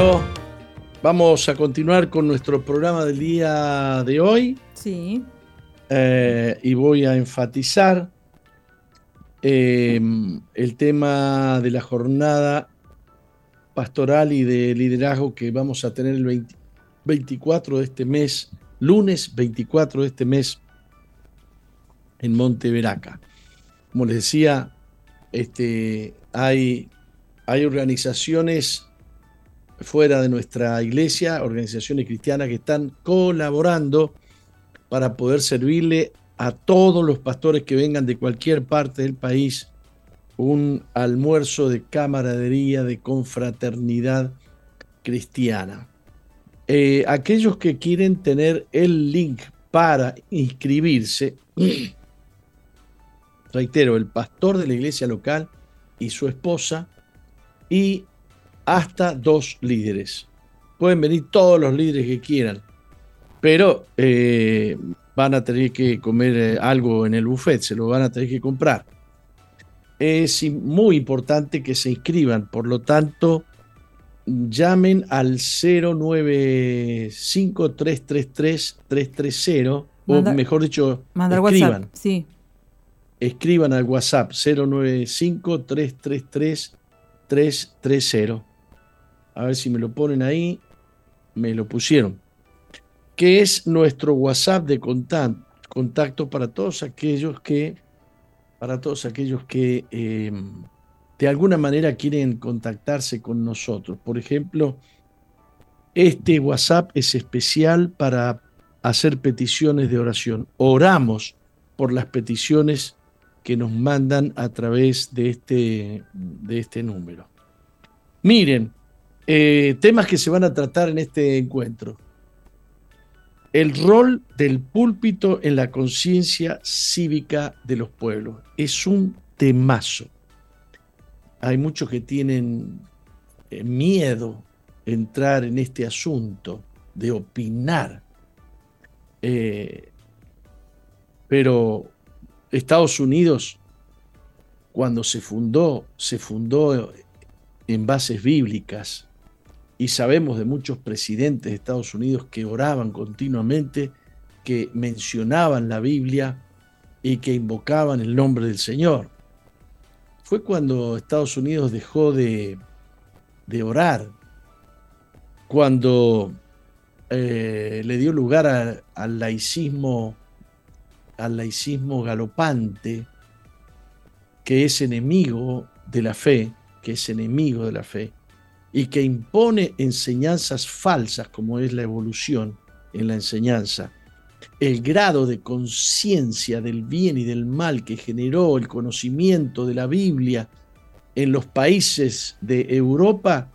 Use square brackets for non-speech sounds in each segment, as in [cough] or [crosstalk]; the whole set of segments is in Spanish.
Bueno, vamos a continuar con nuestro programa del día de hoy. Sí. Eh, y voy a enfatizar eh, el tema de la jornada pastoral y de liderazgo que vamos a tener el 24 de este mes, lunes 24 de este mes en Monteveraca. Como les decía, este, hay, hay organizaciones fuera de nuestra iglesia, organizaciones cristianas que están colaborando para poder servirle a todos los pastores que vengan de cualquier parte del país un almuerzo de camaradería, de confraternidad cristiana. Eh, aquellos que quieren tener el link para inscribirse, [clears throat] reitero, el pastor de la iglesia local y su esposa y hasta dos líderes. Pueden venir todos los líderes que quieran, pero eh, van a tener que comer eh, algo en el buffet, se lo van a tener que comprar. Es muy importante que se inscriban, por lo tanto, llamen al 095-333-330, o mejor dicho, escriban. sí. Escriban al WhatsApp 095-333-330 a ver si me lo ponen ahí, me lo pusieron, que es nuestro WhatsApp de contacto para todos aquellos que, para todos aquellos que em, de alguna manera quieren contactarse con nosotros. Por ejemplo, este WhatsApp es especial para hacer peticiones de oración. Oramos por las peticiones que nos mandan a través de este, de este número. Miren, eh, temas que se van a tratar en este encuentro. El rol del púlpito en la conciencia cívica de los pueblos. Es un temazo. Hay muchos que tienen eh, miedo entrar en este asunto de opinar. Eh, pero Estados Unidos, cuando se fundó, se fundó en bases bíblicas, y sabemos de muchos presidentes de Estados Unidos que oraban continuamente, que mencionaban la Biblia y que invocaban el nombre del Señor. Fue cuando Estados Unidos dejó de, orar, cuando eh, le dio lugar al laicismo, al laicismo galopante, que es enemigo de la fe, que es enemigo de la fe, y que impone enseñanzas falsas como es la evolución en la enseñanza, el grado de conciencia del bien y del mal que generó el conocimiento de la Biblia en los países de Europa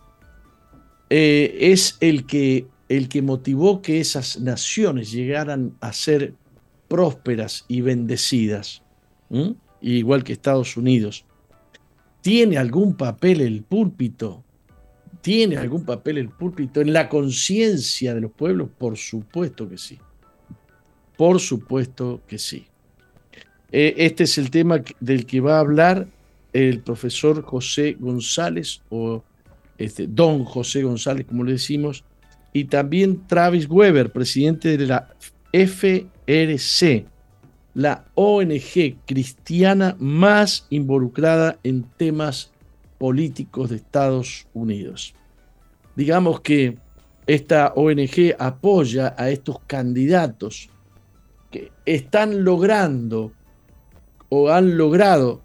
eh, es el que, el que motivó que esas naciones llegaran a ser prósperas y bendecidas, igual que Estados Unidos. ¿Tiene algún papel el púlpito ¿Tiene algún papel el púlpito en la conciencia de los pueblos? Por supuesto que sí. Por supuesto que sí. Eh, este es el tema del que va a hablar el profesor José González, o este, don José González, como le decimos, y también Travis Weber, presidente de la FRC, la ONG cristiana más involucrada en temas políticos de Estados Unidos. Digamos que esta ONG apoya a estos candidatos que están logrando o han logrado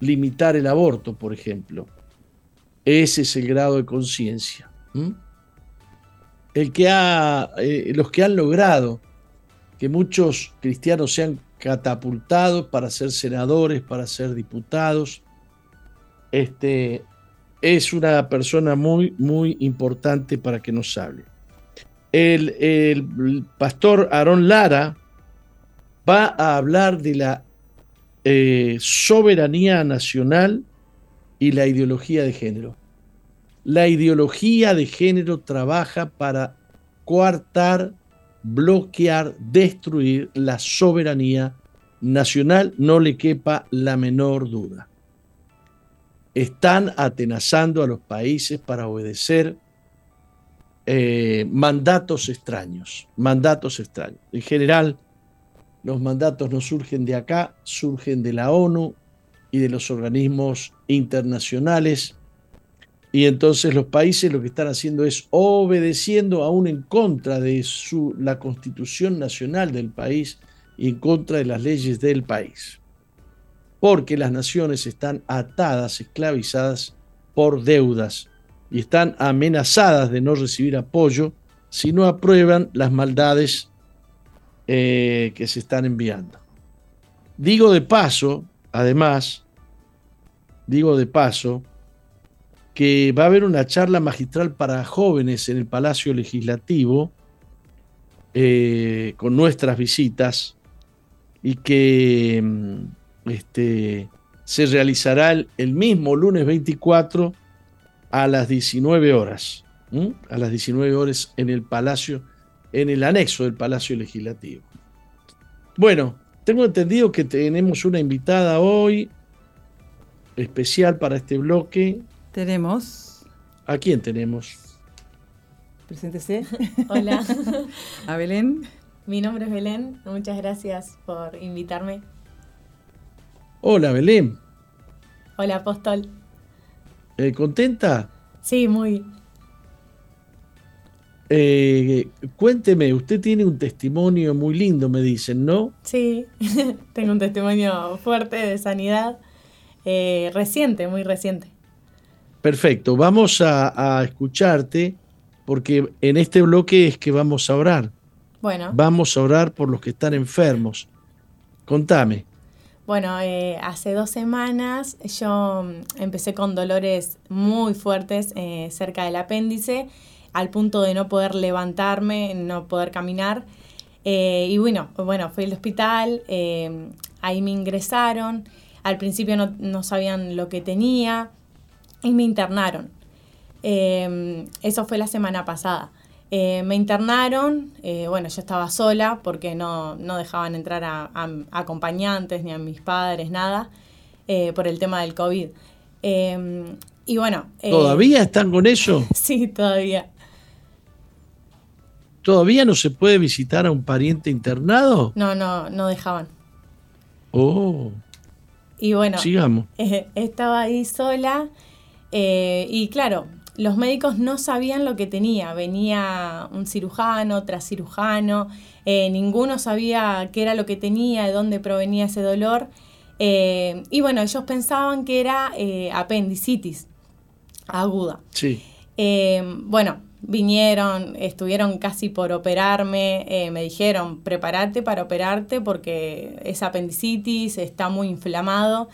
limitar el aborto, por ejemplo. Ese es el grado de conciencia. El que ha, eh, los que han logrado que muchos cristianos sean catapultados para ser senadores, para ser diputados, este, es una persona muy, muy importante para que nos hable. El, pastor Aarón Lara va a hablar de la eh, soberanía nacional y la ideología de género. La ideología de género trabaja para coartar, bloquear, destruir la soberanía nacional, no le quepa la menor duda están atenazando a los países para obedecer eh, mandatos extraños, mandatos extraños. En general, los mandatos no surgen de acá, surgen de la ONU y de los organismos internacionales. Y entonces los países lo que están haciendo es obedeciendo aún en contra de su, la constitución nacional del país y en contra de las leyes del país porque las naciones están atadas, esclavizadas por deudas y están amenazadas de no recibir apoyo si no aprueban las maldades eh, que se están enviando. Digo de paso, además, digo de paso, que va a haber una charla magistral para jóvenes en el Palacio Legislativo eh, con nuestras visitas y que mm, este, se realizará el, mismo lunes 24 a las 19 horas. A las 19 horas en el Palacio, en el anexo del Palacio Legislativo. Bueno, tengo entendido que tenemos una invitada hoy especial para este bloque. Tenemos. ¿A quién tenemos? Preséntese. Hola. [laughs] A Belén. Mi nombre es Belén. Muchas gracias por invitarme. Hola, Belén. Hola, Apóstol. Eh, ¿Contenta? Sí, muy. Eh, cuénteme, usted tiene un testimonio muy lindo, me dicen, ¿no? Sí, [laughs] tengo un testimonio fuerte de sanidad, eh, reciente, muy reciente. Perfecto, vamos a, a, escucharte porque en este bloque es que vamos a orar. Bueno. Vamos a orar por los que están enfermos. Contame. Bueno, eh, hace dos semanas yo mm, empecé con dolores muy fuertes eh, cerca del apéndice, al punto de no poder levantarme, no poder caminar. Eh, y bueno, bueno, fui al hospital, ahí me ingresaron, al principio no, no, sabían lo que tenía y me internaron. eso fue la semana pasada. Eh, me internaron, eh, bueno, yo estaba sola porque no, dejaban entrar a, acompañantes ni a mis padres, nada, eh, por el tema del COVID. Em, y bueno... ¿Todavía están con eso? [laughs] sí, todavía. ¿Todavía no se puede visitar a un pariente internado? No, no, no dejaban. Oh. Y bueno, sigamos. estaba ahí sola y claro, los médicos no sabían lo que tenía. Venía un cirujano tras cirujano, eh, ninguno sabía qué era lo que tenía, de dónde provenía ese dolor. Eh, y bueno, ellos pensaban que era eh, apendicitis aguda. Sí. bueno, vinieron, estuvieron casi por operarme, me dijeron, prepárate para operarte porque es apendicitis, está muy inflamado.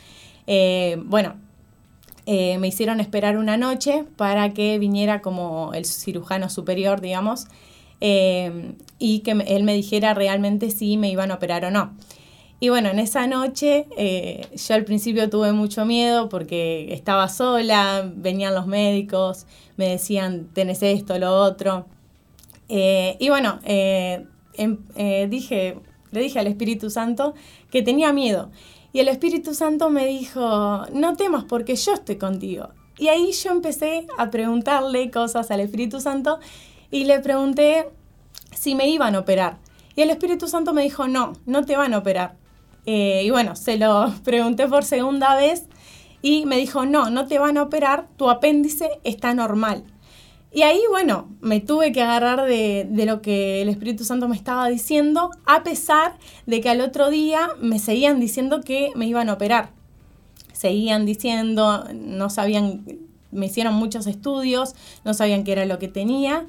bueno, eh, me hicieron esperar una noche para que viniera como el cirujano superior, digamos, eh, y que él me dijera realmente si me iban a operar o no. Y bueno, en esa noche eh, yo al principio tuve mucho miedo porque estaba sola, venían los médicos, me decían, tenés esto, lo otro. y bueno, em, dije, le dije al Espíritu Santo que tenía miedo. Y el Espíritu Santo me dijo, no temas porque yo estoy contigo. Y ahí yo empecé a preguntarle cosas al Espíritu Santo y le pregunté si me iban a operar. Y el Espíritu Santo me dijo, no, no te van a operar. Eh, y bueno, se lo [laughs] pregunté por segunda vez y me dijo, no, no te van a operar, tu apéndice está normal. Y ahí, bueno, me tuve que agarrar de, de, lo que el Espíritu Santo me estaba diciendo, a pesar de que al otro día me seguían diciendo que me iban a operar. Seguían diciendo, no sabían, me hicieron muchos estudios, no sabían qué era lo que tenía.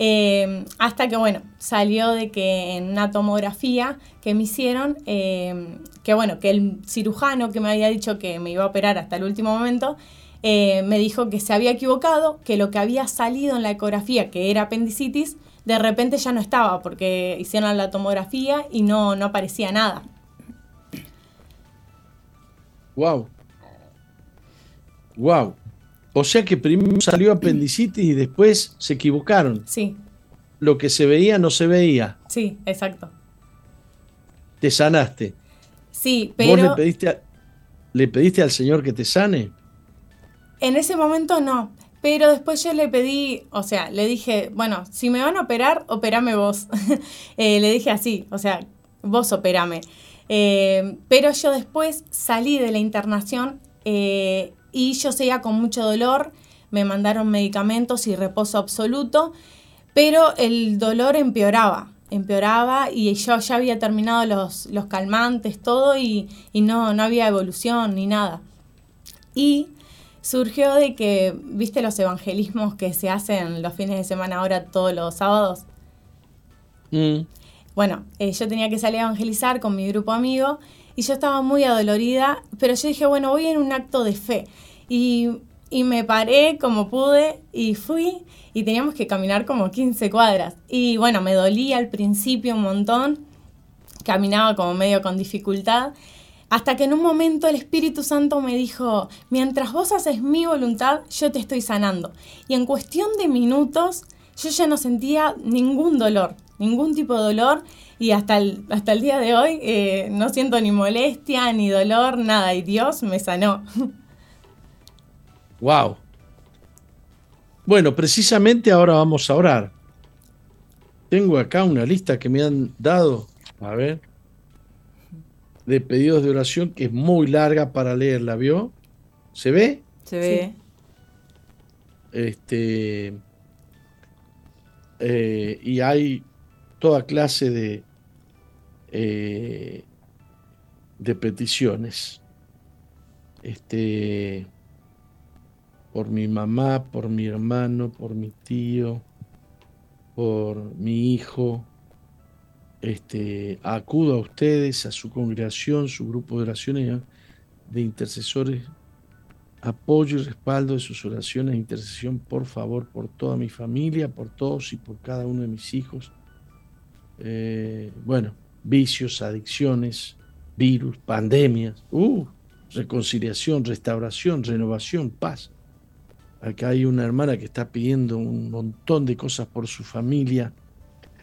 Eh, hasta que, bueno, salió de que en una tomografía que me hicieron, eh, que bueno, que el cirujano que me había dicho que me iba a operar hasta el último momento, eh, me dijo que se había equivocado, que lo que había salido en la ecografía, que era apendicitis, de repente ya no estaba, porque hicieron la tomografía y no, no aparecía nada. Wow. Wow. O sea que primero salió apendicitis y después se equivocaron. Sí. Lo que se veía no se veía. Sí, exacto. Te sanaste. Sí, pero... ¿Vos le pediste, a- le pediste al Señor que te sane? En ese momento no, pero después yo le pedí, o sea, le dije, bueno, si me van a operar, operame vos. [laughs] Eh, le dije así, o sea, vos operame. Eh, pero yo después salí de la internación eh, y yo seguía con mucho dolor, me mandaron medicamentos y reposo absoluto, pero el dolor empeoraba, empeoraba y yo ya había terminado los, los calmantes, todo, y, y no, no había evolución ni nada. Y surgió de que, viste los evangelismos que se hacen los fines de semana ahora todos los sábados. Mm. Bueno, eh, yo tenía que salir a evangelizar con mi grupo amigo y yo estaba muy adolorida, pero yo dije, bueno, voy en un acto de fe. Y, y me paré como pude y fui y teníamos que caminar como 15 cuadras. Y bueno, me dolía al principio un montón, caminaba como medio con dificultad, hasta que en un momento el Espíritu Santo me dijo, mientras vos haces mi voluntad, yo te estoy sanando. Y en cuestión de minutos, yo ya no sentía ningún dolor, ningún tipo de dolor, y hasta el, hasta el día de hoy eh, no siento ni molestia, ni dolor, nada, y Dios me sanó. [laughs] Wow. Bueno, precisamente ahora vamos a orar. Tengo acá una lista que me han dado, a ver, de pedidos de oración que es muy larga para leerla, ¿vio? ¿Se ve? Se ve. Este, eh, y hay toda clase de, eh, de peticiones. Este, por mi mamá, por mi hermano, por mi tío, por mi hijo. Este, acudo a ustedes, a su congregación, su grupo de oraciones de intercesores apoyo y respaldo de sus oraciones de intercesión, por favor, por toda mi familia, por todos y por cada uno de mis hijos. Eh, bueno, vicios, adicciones, virus, pandemias, uh, reconciliación, restauración, renovación, paz. Acá hay una hermana que está pidiendo un montón de cosas por su familia.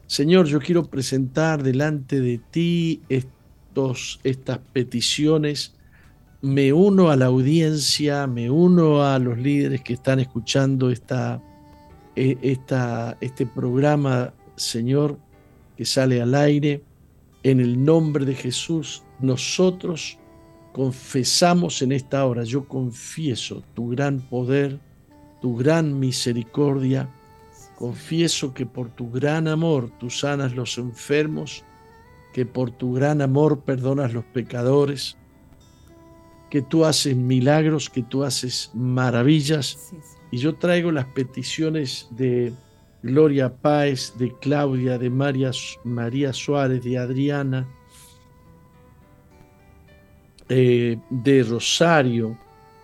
Señor, yo quiero presentar delante de ti estos, estas peticiones me uno a la audiencia, me uno a los líderes que están escuchando esta, eh, esta, este programa, Señor, que sale al aire. En el nombre de Jesús, nosotros confesamos en esta hora, yo confieso tu gran poder, tu gran misericordia. Confieso que por tu gran amor tú sanas los enfermos, que por tu gran amor perdonas los pecadores que tú haces milagros, que tú haces maravillas. Sí, sí. Y yo traigo las peticiones de Gloria Páez, de Claudia, de María, María Suárez, de Adriana, eh, de Rosario,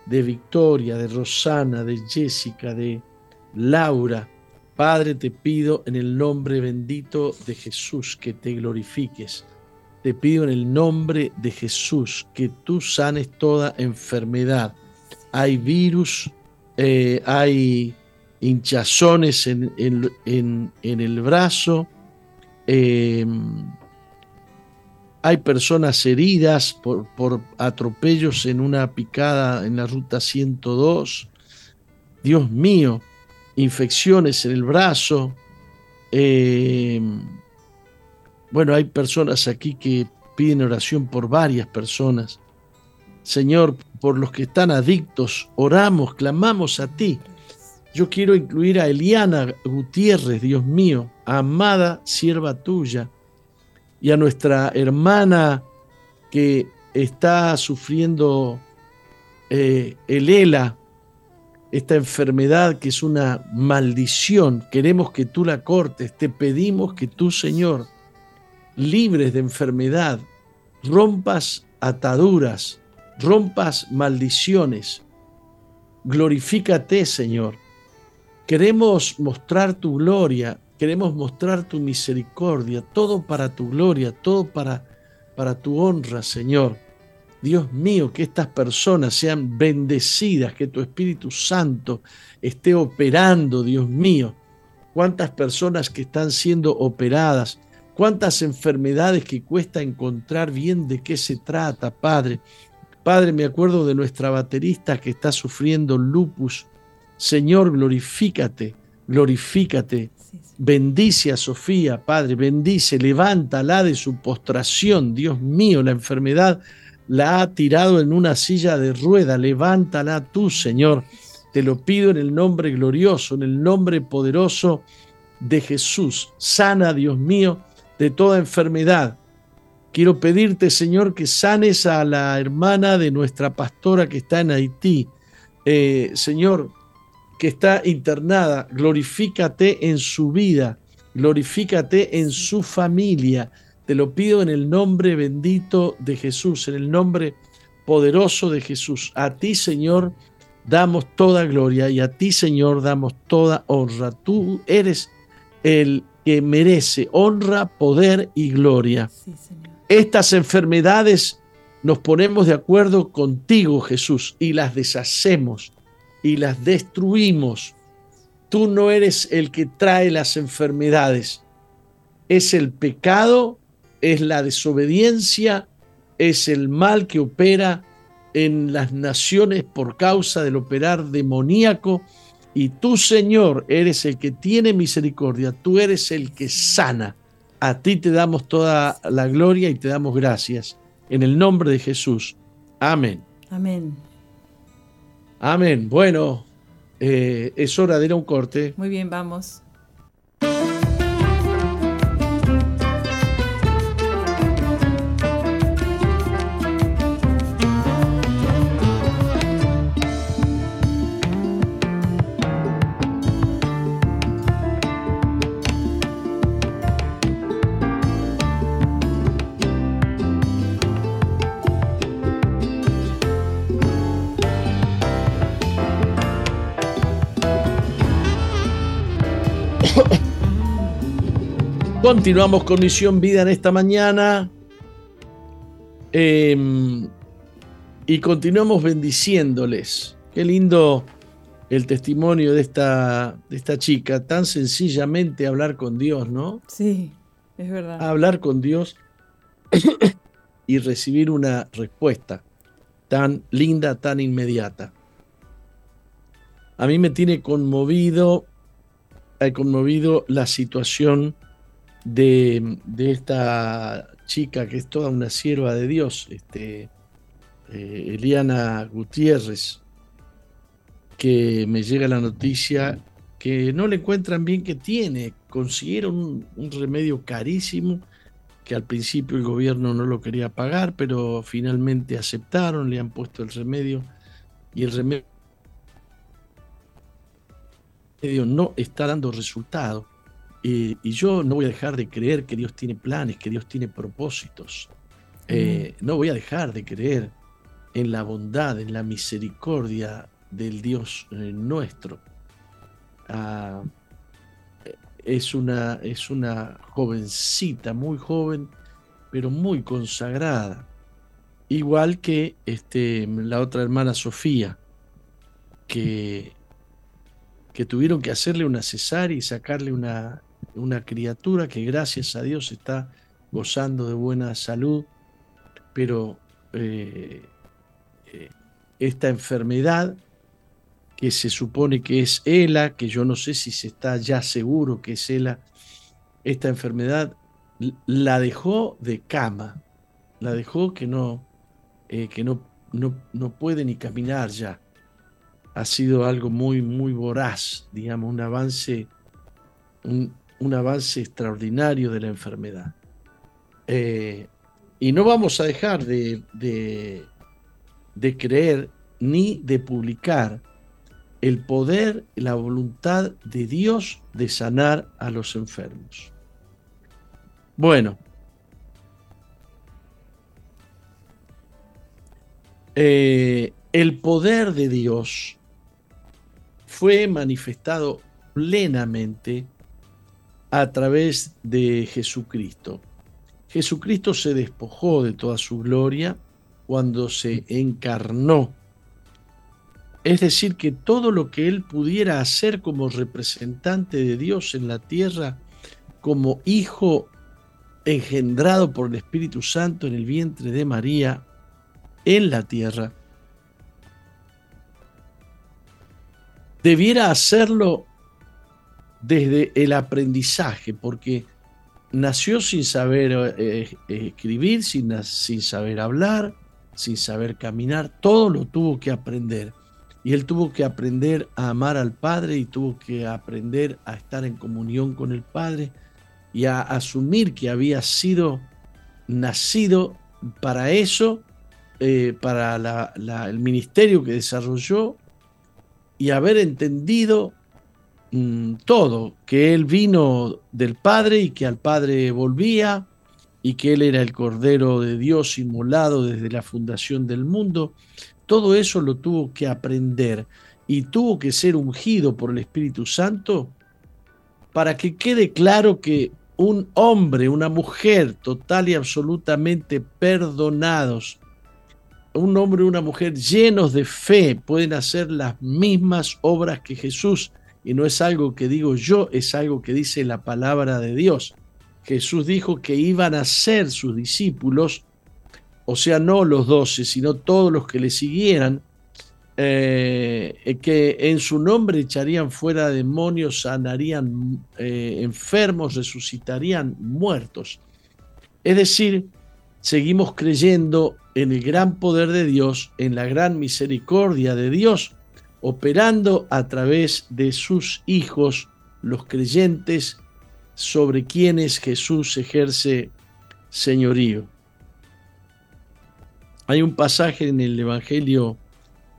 de Victoria, de Rosana, de Jessica, de Laura. Padre, te pido en el nombre bendito de Jesús que te glorifiques. Te pido en el nombre de Jesús que tú sanes toda enfermedad. Hay virus, eh, hay hinchazones en, en- el brazo, eh, hay personas heridas por atropellos en una picada en la ruta 102. Dios mío, infecciones en el brazo. eh, bueno, hay personas aquí que piden oración por varias personas. Señor, por los que están adictos, oramos, clamamos a ti. Yo quiero incluir a Eliana Gutiérrez, Dios mío, amada sierva tuya, y a nuestra hermana que está sufriendo eh, el ELA, esta enfermedad que es una maldición. Queremos que tú la cortes. Te pedimos que tú, Señor, libres de enfermedad, rompas ataduras, rompas maldiciones. Glorifícate, Señor. Queremos mostrar tu gloria, queremos mostrar tu misericordia, todo para tu gloria, todo para, para tu honra, Señor. Dios mío, que estas personas sean bendecidas, que tu Espíritu Santo esté operando, Dios mío. Cuántas personas que están siendo operadas, cuántas enfermedades que cuesta encontrar bien de qué se trata, Padre. Padre, me acuerdo de nuestra baterista que está sufriendo lupus. Señor, glorifícate, glorifícate. Bendice a Sofía, Padre, bendice, levántala de su postración. Dios mío, la enfermedad la ha tirado en una silla de rueda. Levántala tú, Señor. Te lo pido en el nombre glorioso, en el nombre poderoso de Jesús. Sana, Dios mío, de toda enfermedad. Quiero pedirte, Señor, que sanes a la hermana de nuestra pastora que está en Haití. Eh, Señor, que está internada, glorifícate en su vida, glorifícate en su familia. Te lo pido en el nombre bendito de Jesús, en el nombre poderoso de Jesús. A ti, Señor, damos toda gloria y a ti, Señor, damos toda honra. Tú eres el que merece honra, poder y gloria. Estas enfermedades nos ponemos de acuerdo contigo, Jesús, y las deshacemos y las destruimos. Tú no eres el que trae las enfermedades. Es el pecado, es la desobediencia, es el mal que opera en las naciones por causa del operar demoníaco. Y tú, Señor, eres el que tiene misericordia, tú eres el que sana. A ti te damos toda la gloria y te damos gracias. En el nombre de Jesús. Amén. Amén. Amén. Bueno, eh, es hora de ir a un corte. Muy bien, vamos. Continuamos con Misión Vida en esta mañana. Em, y continuamos bendiciéndoles. Qué lindo el testimonio de esta, de esta chica. Tan sencillamente hablar con Dios, ¿no? Sí, es verdad. Hablar con Dios [coughs] y recibir una respuesta tan linda, tan inmediata. A mí me tiene conmovido, ha conmovido la situación de, esta chica que es toda una sierva de Dios, este, eh, Eliana Gutiérrez, que me llega la noticia que no le encuentran bien que tiene. Consiguieron un, remedio carísimo que al principio el gobierno no lo quería pagar, pero finalmente aceptaron, le han puesto el remedio y el remedio no está dando resultado. Eh, y yo no voy a dejar de creer que Dios tiene planes, que Dios tiene propósitos. Eh, no voy a dejar de creer en la bondad, en la misericordia del Dios eh, nuestro. Ah, es, una, es una jovencita, muy joven, pero muy consagrada. Igual que este, la otra hermana Sofía, que, que tuvieron que hacerle una cesárea y sacarle una, una criatura que gracias a Dios está gozando de buena salud, pero eh, eh, esta enfermedad que se supone que es ELA, que yo no sé si se está ya seguro que es ELA, esta enfermedad la dejó de cama la dejó que no, eh, que no, no, no puede ni caminar ya. Ha sido algo muy, muy voraz, digamos, un avance, un, avance extraordinario de la enfermedad. Eh, y no vamos a dejar de, de, de creer ni de publicar el poder, la voluntad de Dios de sanar a los enfermos. Bueno, eh, el poder de Dios fue manifestado plenamente a través de Jesucristo. Jesucristo se despojó de toda su gloria cuando se encarnó es decir, que todo lo que él pudiera hacer como representante de Dios en la tierra, como hijo engendrado por el Espíritu Santo en el vientre de María, en la tierra, debiera hacerlo desde el aprendizaje, porque nació sin saber eh, eh, escribir, sin, sin saber hablar, sin saber caminar, todo lo tuvo que aprender. Y él tuvo que aprender a amar al Padre y tuvo que aprender a estar en comunión con el Padre y a asumir que había sido nacido para eso, eh, para el ministerio que desarrolló y haber entendido mm, todo, que él vino del Padre y que al Padre volvía y que él era el Cordero de Dios inmolado desde la fundación del mundo todo eso lo tuvo que aprender y tuvo que ser ungido por el Espíritu Santo para que quede claro que un hombre, una mujer total y absolutamente perdonados, un hombre y una mujer llenos de fe pueden hacer las mismas obras que Jesús. Y no es algo que digo yo, es algo que dice la palabra de Dios. Jesús dijo que iban a ser sus discípulos o sea, no los doce, sino todos los que le siguieran, eh, que en su nombre echarían fuera demonios, sanarían eh, enfermos, resucitarían muertos. Es decir, seguimos creyendo en el gran poder de Dios, en la gran misericordia de Dios, operando a través de sus hijos, los creyentes, sobre quienes Jesús ejerce señorío. Hay un pasaje en el Evangelio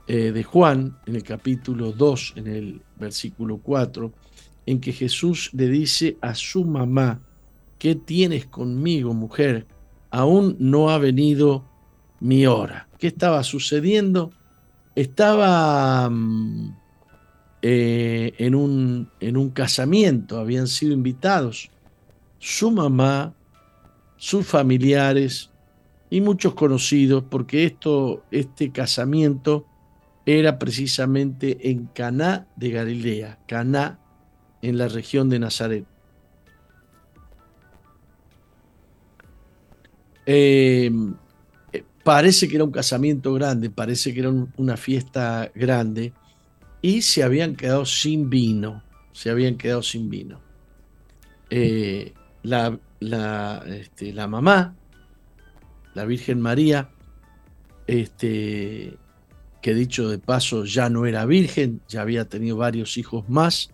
eh, de Juan, en el capítulo 2, en el versículo 4, en que Jesús le dice a su mamá, ¿qué tienes conmigo, mujer? Aún no ha venido mi hora. ¿Qué estaba sucediendo? Estaba mm, eh, en, un, en un casamiento, habían sido invitados su mamá, sus familiares, y muchos conocidos, porque esto, este casamiento era precisamente en Caná de Galilea, Caná en la región de Nazaret. Eh, parece que era un casamiento grande, parece que era una fiesta grande, y se habían quedado sin vino, se habían quedado sin vino. Eh, la, la, este, la mamá la Virgen María, este, que dicho de paso ya no era virgen, ya había tenido varios hijos más.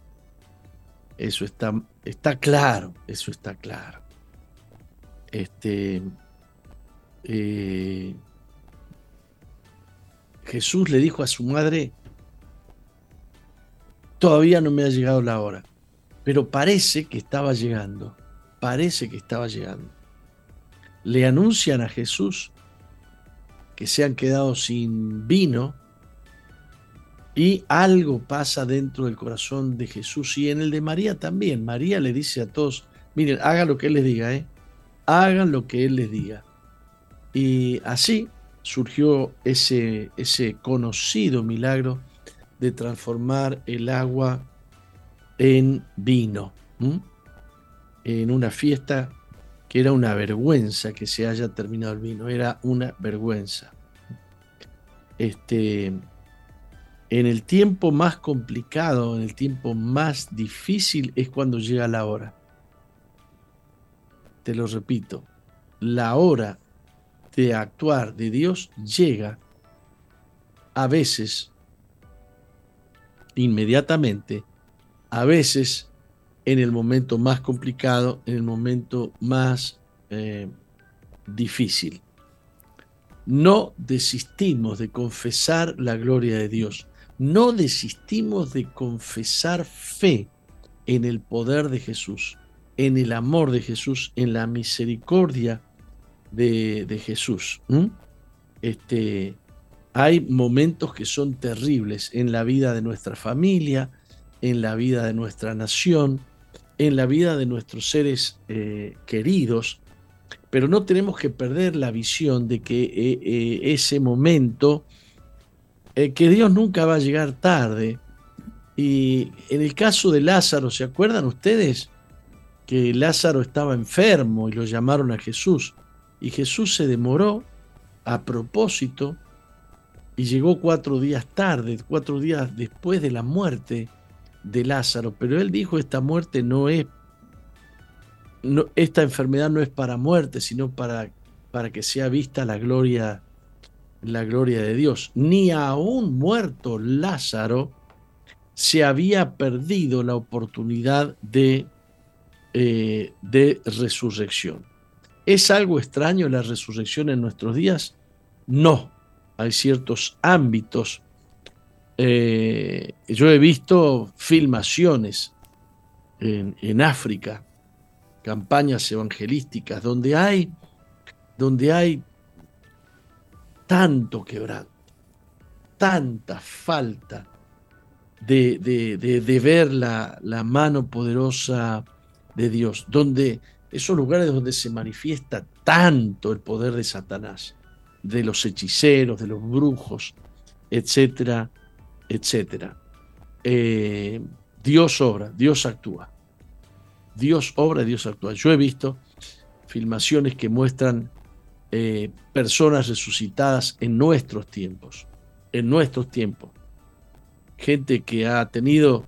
Eso está, está claro, eso está claro. Este, eh, Jesús le dijo a su madre, todavía no me ha llegado la hora, pero parece que estaba llegando, parece que estaba llegando le anuncian a Jesús que se han quedado sin vino y algo pasa dentro del corazón de Jesús y en el de María también. María le dice a todos, miren, hagan lo que Él les diga, ¿eh? hagan lo que Él les diga. Y así surgió ese, ese conocido milagro de transformar el agua en vino, en una fiesta que era una vergüenza que se haya terminado el vino, era una vergüenza. Este, en el tiempo más complicado, en el tiempo más difícil es cuando llega la hora. Te lo repito, la hora de actuar de Dios llega a veces inmediatamente, a veces en el momento más complicado, en el momento más eh, difícil. No desistimos de confesar la gloria de Dios. No desistimos de confesar fe en el poder de Jesús, en el amor de Jesús, en la misericordia de, Jesús. Este, hay momentos que son terribles en la vida de nuestra familia, en la vida de nuestra nación, en la vida de nuestros seres eh, queridos, pero no tenemos que perder la visión de que eh, eh, ese momento, que Dios nunca va a llegar tarde. Y en el caso de Lázaro, ¿se acuerdan ustedes? Que Lázaro estaba enfermo y lo llamaron a Jesús. Y Jesús se demoró a propósito y llegó cuatro días tarde, cuatro días después de la muerte de Lázaro. Pero él dijo, esta muerte no es, esta enfermedad no es para muerte, sino para, para que sea vista la gloria, la gloria de Dios. Ni aún muerto Lázaro se había perdido la oportunidad de, eh, de resurrección. ¿Es algo extraño la resurrección en nuestros días? No, hay ciertos ámbitos. Eh, yo he visto filmaciones en, África, campañas evangelísticas, donde hay, donde hay tanto quebranto, tanta falta de, de, ver la, la, mano poderosa de Dios, donde esos lugares donde se manifiesta tanto el poder de Satanás, de los hechiceros, de los brujos, etcétera, etcétera. Eh, Dios obra, Dios actúa. Dios obra, Dios actúa. Yo he visto filmaciones que muestran eh, personas resucitadas en nuestros tiempos, en nuestros tiempos. Gente que ha tenido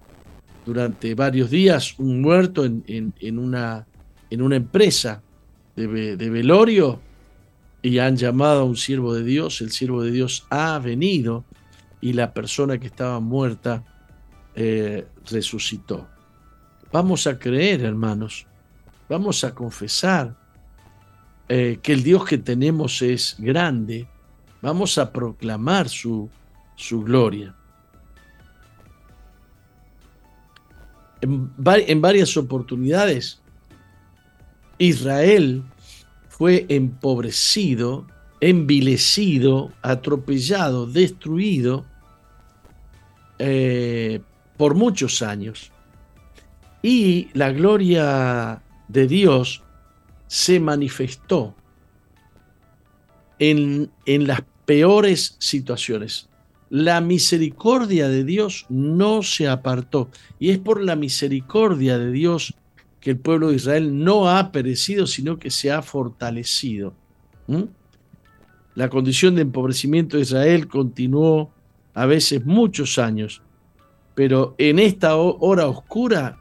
durante varios días un muerto en, en una en una empresa de, velorio y han llamado a un siervo de Dios, el siervo de Dios ha venido y la persona que estaba muerta eh, resucitó. Vamos a creer, hermanos, vamos a confesar eh, que el Dios que tenemos es grande, vamos a proclamar su, su gloria. En, en varias oportunidades Israel fue empobrecido, envilecido, atropellado, destruido eh, por muchos años. Y la gloria de Dios se manifestó en, en las peores situaciones. La misericordia de Dios no se apartó. Y es por la misericordia de Dios que el pueblo de Israel no ha perecido, sino que se ha fortalecido. La condición de empobrecimiento de Israel continuó a veces muchos años, pero en esta hora oscura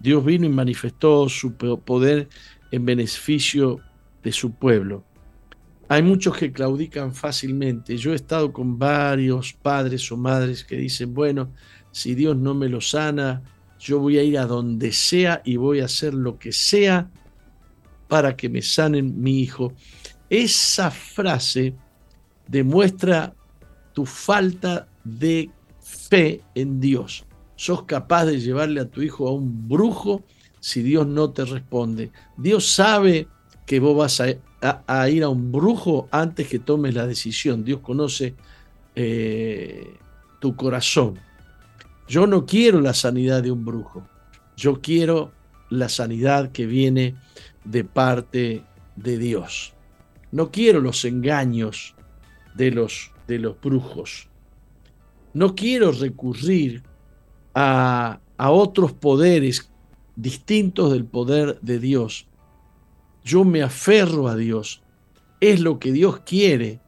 Dios vino y manifestó su poder en beneficio de su pueblo. Hay muchos que claudican fácilmente. Yo he estado con varios padres o madres que dicen, bueno, si Dios no me lo sana, yo voy a ir a donde sea y voy a hacer lo que sea para que me sanen mi hijo. Esa frase demuestra tu falta de fe en Dios. Sos capaz de llevarle a tu hijo a un brujo si Dios no te responde. Dios sabe que vos vas a, ir a un brujo antes que tomes la decisión. Dios conoce eh, tu corazón. Yo no quiero la sanidad de un brujo, yo quiero la sanidad que viene de parte de Dios. No quiero los engaños de los, de los brujos. No quiero recurrir a, a otros poderes distintos del poder de Dios. Yo me aferro a Dios. Es lo que Dios quiere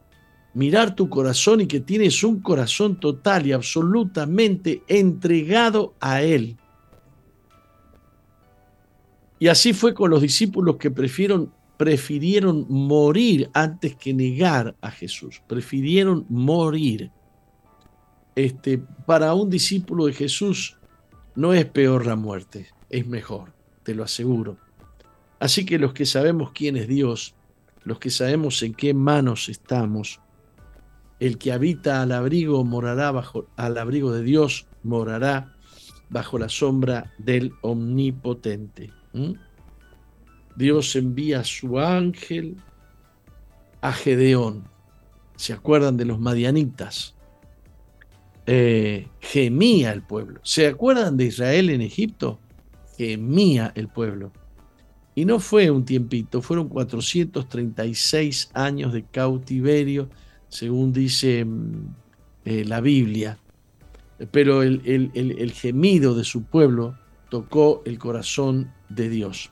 mirar tu corazón y que tienes un corazón total y absolutamente entregado a Él. Y así fue con los discípulos que prefirieron morir antes que negar a Jesús. Prefirieron morir. Este, para un discípulo de Jesús no es peor la muerte, es mejor, te lo aseguro. Así que los que sabemos quién es Dios, los que sabemos en qué manos estamos, el que habita al abrigo morará bajo al abrigo de Dios, morará bajo la sombra del omnipotente. Dios envía a su ángel a Gedeón. ¿Se acuerdan de los madianitas? Eh, gemía el pueblo. ¿Se acuerdan de Israel en Egipto? Gemía el pueblo. Y no fue un tiempito, fueron 436 años de cautiverio, según dice mm, eh, la Biblia. Pero el, el, gemido de su pueblo tocó el corazón de Dios.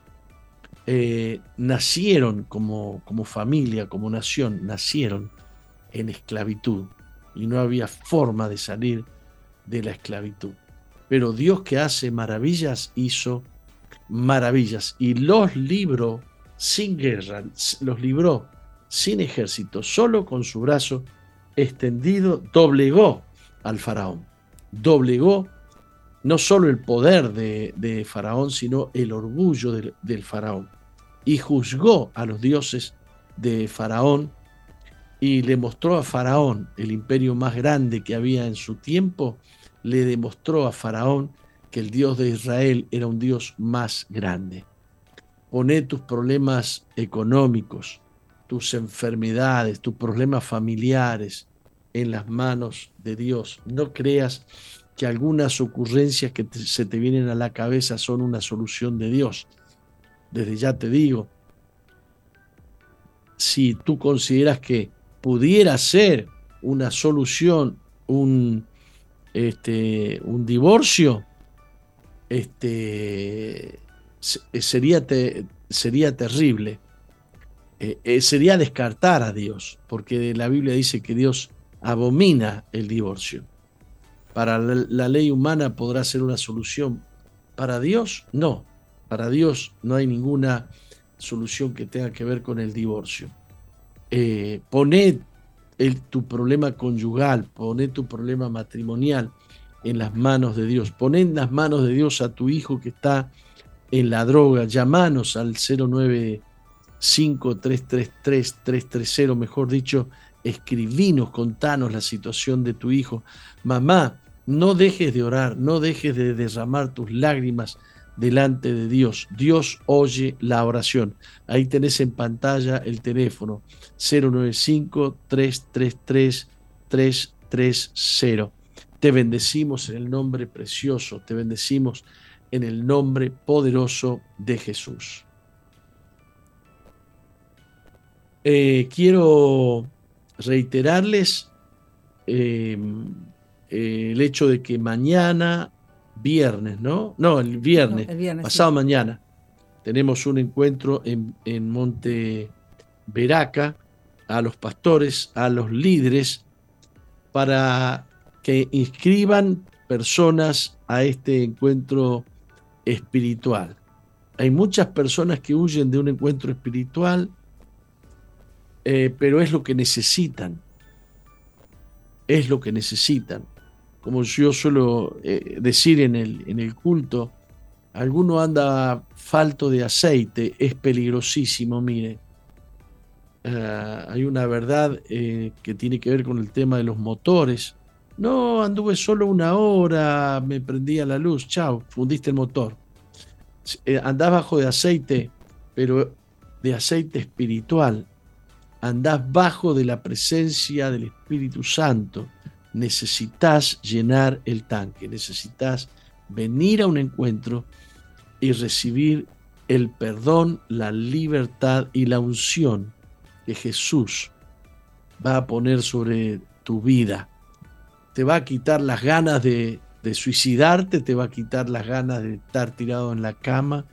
Eh, nacieron como, como familia, como nación, nacieron en esclavitud y no había forma de salir de la esclavitud. Pero Dios que hace maravillas hizo maravillas y los libró sin guerra, los libró sin ejército, solo con su brazo extendido, doblegó al faraón, doblegó no solo el poder de, faraón, sino el orgullo del faraón, y juzgó a los dioses de faraón y le mostró a Faraón, el imperio más grande que había en su tiempo, le demostró a Faraón que el Dios de Israel era un Dios más grande. Poné tus problemas económicos, tus enfermedades, tus problemas familiares en las manos de Dios. No creas que algunas ocurrencias que se te vienen a la cabeza son una solución de Dios. Desde ya te digo, si tú consideras que pudiera ser una solución, un, este, un divorcio, este, sería, sería terrible. Eh, eh, sería descartar a Dios, porque la Biblia dice que Dios abomina el divorcio. Para la ley humana podrá ser una solución. Para Dios, no. Para Dios no hay ninguna solución que tenga que ver con el divorcio eh, poné tu problema conyugal, poné tu problema matrimonial en las manos de Dios. Poné en las manos de Dios a tu hijo que está en la droga. Llamanos al 095-333-330, mejor dicho, escribinos, contanos la situación de tu hijo. Mamá, no dejes de orar, no dejes de derramar tus lágrimas delante de Dios. Dios oye la oración. Ahí tenés en pantalla el teléfono 095-333-330. Te bendecimos en el nombre precioso, te bendecimos en el nombre poderoso de Jesús. Eh, quiero reiterarles eh, el hecho de que mañana viernes, ¿no? No, el viernes, pasado mañana. Tenemos un encuentro en, en Monte Veraca a los pastores, a los líderes, para que inscriban personas a este encuentro espiritual. Hay muchas personas que huyen de un encuentro espiritual, eh, pero es lo que necesitan. Es lo que necesitan como yo suelo eh, decir en el, en el culto, alguno anda falto de aceite, es peligrosísimo, mire. Ah, hay una verdad eh, que tiene que ver con el tema de los motores. No, anduve solo una hora, me prendía la luz, chao, fundiste el motor. Eh, andás bajo de aceite, pero de aceite espiritual. Andás bajo de la presencia del Espíritu Santo necesitas llenar el tanque, necesitas venir a un encuentro y recibir el perdón, la libertad y la unción que Jesús va a poner sobre tu vida. Te va a quitar las ganas de, suicidarte, te va a quitar las ganas de estar tirado en la cama,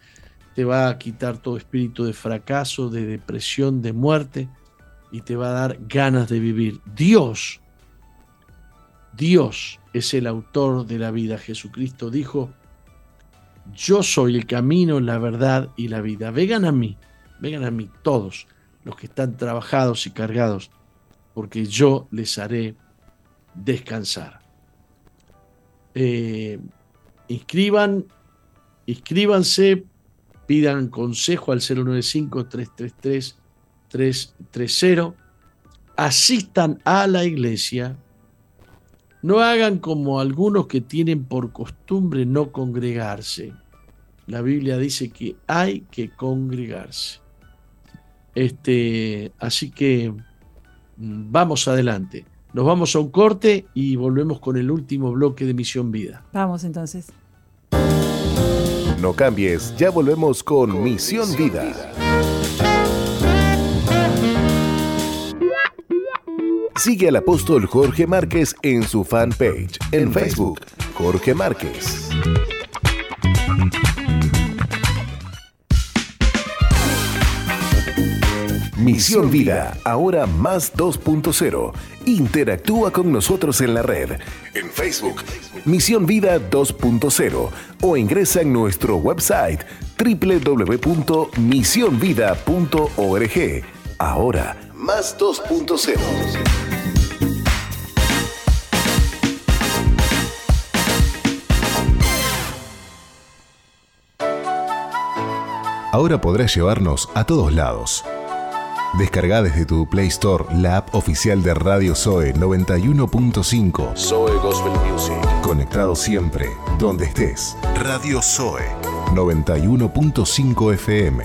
te va a quitar todo espíritu de fracaso, de depresión, de muerte y te va a dar ganas de vivir. Dios Dios es el autor de la vida. Jesucristo dijo, yo soy el camino, la verdad y la vida. Vengan a mí vengan a mí todos los que están trabajados y cargados, porque yo les haré descansar. Eh, inscriban, inscríbanse, pidan consejo al 095-333-330, asistan a la iglesia, no hagan como algunos que tienen por costumbre no congregarse. La Biblia dice que hay que congregarse. Este, así que mm, vamos adelante. Nos vamos a un corte y volvemos con el último bloque de Misión Vida. Vamos entonces. No cambies, ya volvemos con, Misión, Vida. Sigue al apóstol Jorge Márquez en su fanpage en Facebook, Jorge Márquez. Misión Vida, ahora más 2.0. Interactúa con nosotros en la red, en Facebook, Misión Vida 2.0 o ingresa en nuestro website www.misionvida.org. Ahora, más 2.0. Ahora podrás llevarnos a todos lados Descarga desde tu Play Store la app oficial de Radio Zoe 91.5. Zoe Gospel Music. Conectado siempre, donde estés. Radio Zoe 91.5 FM.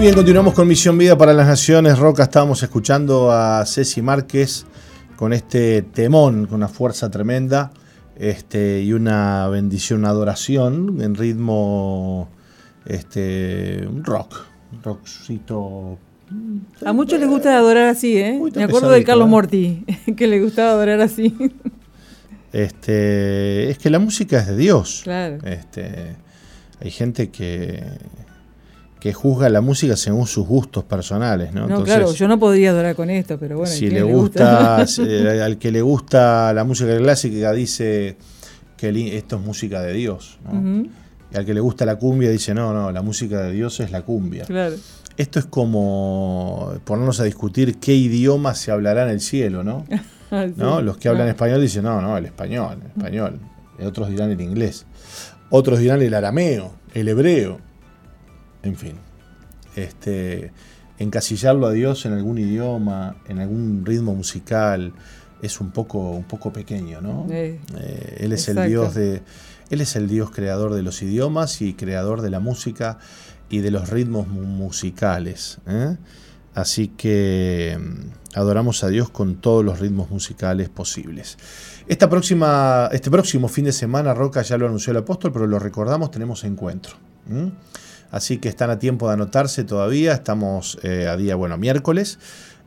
Muy bien, continuamos con Misión Vida para las Naciones. Roca, estábamos escuchando a Ceci Márquez con este temón, con una fuerza tremenda este, y una bendición, una adoración en ritmo este, rock, rockcito. A muchos les gusta adorar así, ¿eh? Me acuerdo de Carlos ¿eh? Morti, [laughs] que le gustaba adorar así. Este, es que la música es de Dios. Claro. Este, hay gente que, que juzga la música según sus gustos personales, ¿no? No, claro, yo no podría adorar con esto, pero bueno. Si le gusta, [laughs] al que le gusta la música clásica dice que esto es música de Dios, ¿no? Y al que le gusta la cumbia dice, no, no, la música de Dios es la cumbia. Claro. Esto es como ponernos a discutir qué idioma se hablará en el cielo, ¿no? [laughs] ¿no? Los que hablan español dicen, no, no, el español, el español. Y otros dirán el inglés. Otros dirán el arameo, el hebreo. En fin. Este, encasillarlo a Dios en algún idioma, en algún ritmo musical, es un poco, un poco pequeño, ¿no? Eh, él es el Dios de. Él es el Dios creador de los idiomas y creador de la música y de los ritmos musicales. ¿eh? Así que mm, adoramos a Dios con todos los ritmos musicales posibles. Esta próxima, este próximo fin de semana, Roca ya lo anunció el apóstol, pero lo recordamos, tenemos encuentro. Así que están a tiempo de anotarse todavía. Estamos eh, a día, bueno, miércoles.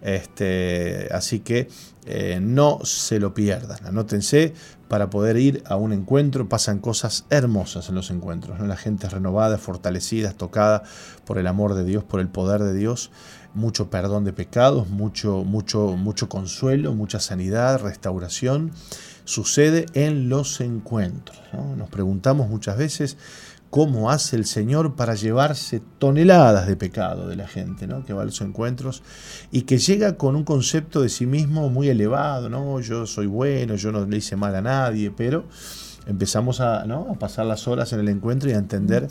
Este, así que eh, no se lo pierdan. Anótense para poder ir a un encuentro. Pasan cosas hermosas en los encuentros. La gente es renovada, fortalecida, tocada por el amor de Dios, por el poder de Dios. Mucho perdón de pecados, mucho, mucho, mucho consuelo, mucha sanidad, restauración. Sucede en los encuentros. Nos preguntamos muchas veces cómo hace el Señor para llevarse toneladas de pecado de la gente, ¿no? que va a los encuentros y que llega con un concepto de sí mismo muy elevado, ¿no? yo soy bueno, yo no le hice mal a nadie, pero empezamos a, pasar las horas en el encuentro y a entender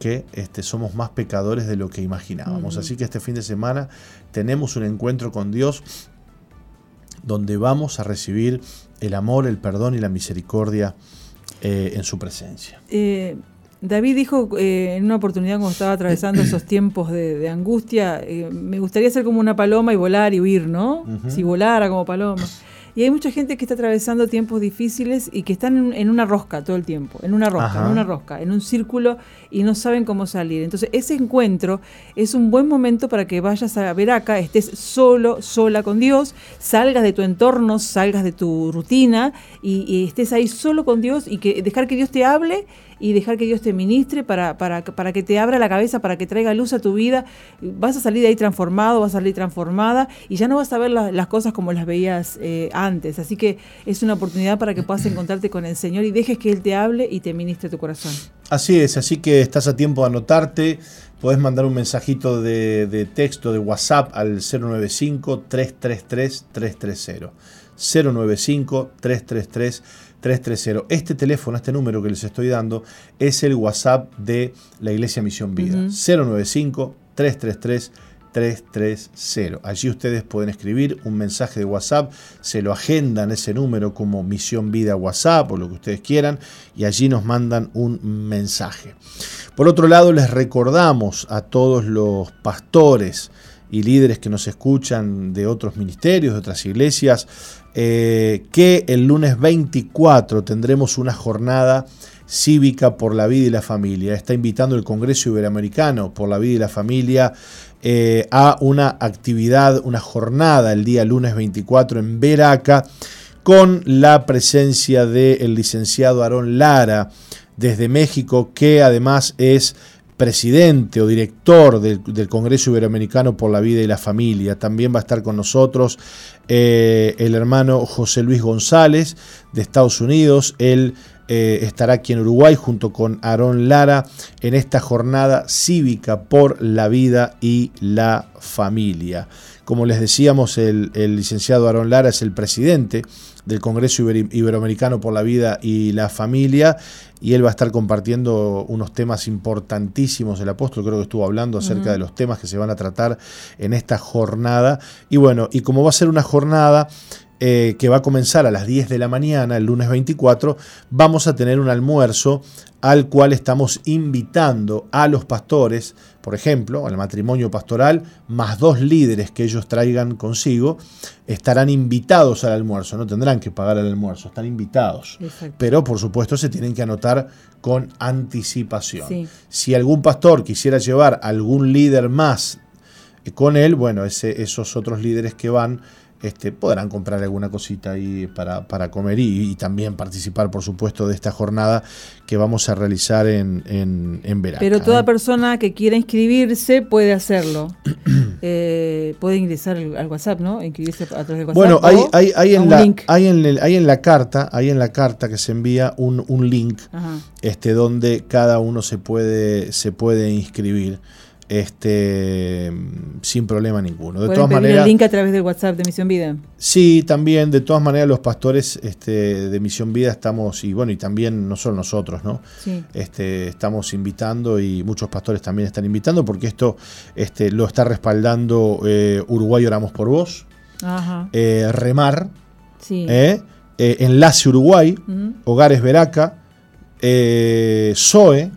que este, somos más pecadores de lo que imaginábamos. Así que este fin de semana tenemos un encuentro con Dios donde vamos a recibir el amor, el perdón y la misericordia eh, en su presencia. Eh, David dijo eh, en una oportunidad cuando estaba atravesando esos tiempos de, angustia, eh, me gustaría ser como una paloma y volar y huir, ¿no? Si volara como paloma. Y hay mucha gente que está atravesando tiempos difíciles y que están en, una rosca todo el tiempo, en una rosca, en una rosca, en un círculo y no saben cómo salir. Entonces ese encuentro es un buen momento para que vayas a ver acá, estés solo, sola con Dios, salgas de tu entorno, salgas de tu rutina y, y estés ahí solo con Dios y que dejar que Dios te hable y dejar que Dios te ministre para, para, para que te abra la cabeza, para que traiga luz a tu vida. Vas a salir de ahí transformado, vas a salir transformada y ya no vas a ver las cosas como las veías eh, antes. Así que es una oportunidad para que puedas encontrarte con el Señor y dejes que Él te hable y te ministre tu corazón. Así es, así que estás a tiempo de anotarte. Podés mandar un mensajito de, de texto de WhatsApp al 095-333-330. 095-333-330. 330. Este teléfono, este número que les estoy dando, es el WhatsApp de la Iglesia Misión Vida. 095 333 330. Allí ustedes pueden escribir un mensaje de WhatsApp, se lo agendan ese número como Misión Vida WhatsApp o lo que ustedes quieran y allí nos mandan un mensaje. Por otro lado, les recordamos a todos los pastores y líderes que nos escuchan de otros ministerios, de otras iglesias, eh, que el lunes 24 tendremos una jornada cívica por la vida y la familia. Está invitando el Congreso Iberoamericano por la vida y la familia eh, a una actividad, una jornada el día lunes 24 en Veraca con la presencia del licenciado Aarón Lara desde México, que además es presidente o director del, Congreso Iberoamericano por la Vida y la Familia. También va a estar con nosotros eh, el hermano José Luis González de Estados Unidos. Él eh, estará aquí en Uruguay junto con Aarón Lara en esta jornada cívica por la vida y la familia. Como les decíamos, el, el licenciado Aarón Lara es el presidente del Congreso Iberoamericano por la Vida y la Familia, y él va a estar compartiendo unos temas importantísimos. El apóstol creo que estuvo hablando acerca de los temas que se van a tratar en esta jornada. Y bueno, y como va a ser una jornada eh, que va a comenzar a las 10 de la mañana, el lunes 24, vamos a tener un almuerzo al cual estamos invitando a los pastores, por ejemplo, al matrimonio pastoral, más dos líderes que ellos traigan consigo, estarán invitados al almuerzo, no tendrán que pagar el almuerzo, están invitados. Pero por supuesto se tienen que anotar con anticipación. Si algún pastor quisiera llevar algún líder más con él, bueno, ese, esos otros líderes que van este, podrán comprar alguna cosita ahí para, para comer y, también participar, por supuesto, de esta jornada que vamos a realizar en, en, verano. Pero toda ¿eh? persona que quiera inscribirse puede hacerlo. [clears throat] Eh, puede ingresar al WhatsApp, ¿no? Inscribirse a través de WhatsApp. Bueno, hay, hay, hay, en la, hay, en hay en la carta, hay en la carta que se envía un, un link este, donde cada uno se puede, se puede inscribir. Este, sin problema ninguno. De todas maneras, el link a través del WhatsApp de Misión Vida. Sí, también, de todas maneras, los pastores este, de Misión Vida estamos, y bueno, y también no solo nosotros, ¿no? Este, estamos invitando y muchos pastores también están invitando porque esto este, lo está respaldando eh, Uruguay Oramos por Vos, eh, Remar, eh, Enlace Uruguay, Hogares Veraca, SOE,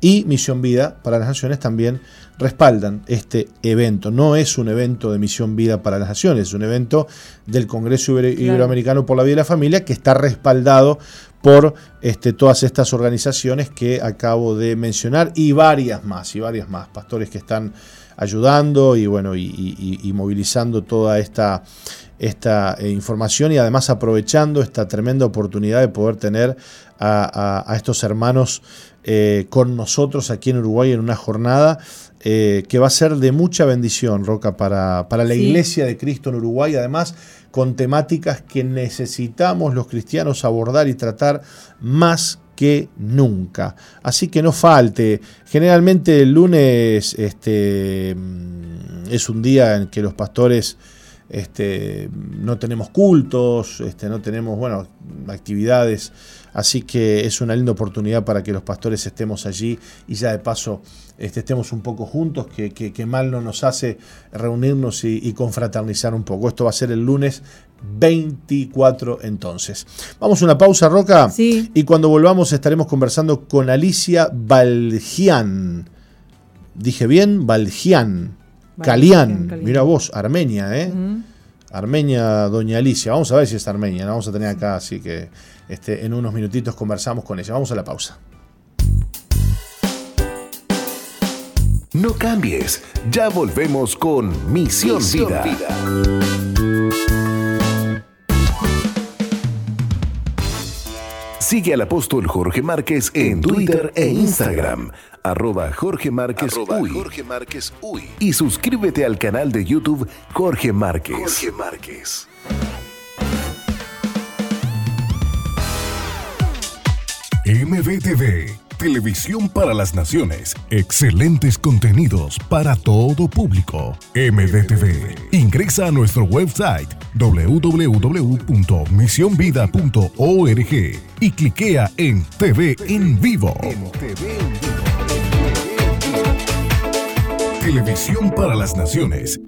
y Misión Vida para las Naciones también respaldan este evento. No es un evento de Misión Vida para las Naciones, es un evento del Congreso Iberoamericano por la Vida y la Familia que está respaldado por este, todas estas organizaciones que acabo de mencionar y varias más, y varias más, pastores que están ayudando y bueno, y, movilizando toda esta, esta eh, información y además aprovechando esta tremenda oportunidad de poder tener a estos hermanos eh, con nosotros aquí en Uruguay en una jornada eh, que va a ser de mucha bendición, Roca, para, para la Iglesia de Cristo en Uruguay, además con temáticas que necesitamos los cristianos abordar y tratar más que nunca. Así que no falte. Generalmente el lunes este, mm, es un día en que los pastores este, no tenemos cultos, este, no tenemos bueno, actividades Así que es una linda oportunidad para que los pastores estemos allí y ya de paso este, estemos un poco juntos, que, mal no nos hace reunirnos y, confraternizar un poco. Esto va a ser el lunes 24 entonces. Vamos a una pausa, Roca. Sí. Y cuando volvamos estaremos conversando con Alicia Valgian. Dije bien, Valgian. Calián. Mira vos, Armenia, ¿eh? Armenia, doña Alicia. Vamos a ver si es Armenia. La vamos a tener acá, así que este, en unos minutitos conversamos con ella. Vamos a la pausa. No cambies, ya volvemos con Misión, Vida. Sigue al apóstol Jorge Márquez en Twitter e Instagram, arroba Jorge Márquez, Jorge Márquez Uy. Y suscríbete al canal de YouTube Jorge Márquez. Jorge Márquez. MBTV, Televisión para las Naciones. Excelentes contenidos para todo público. MBTV. Ingresa a nuestro website www.misionvida.org y cliquea en TV en vivo. Televisión para las Naciones.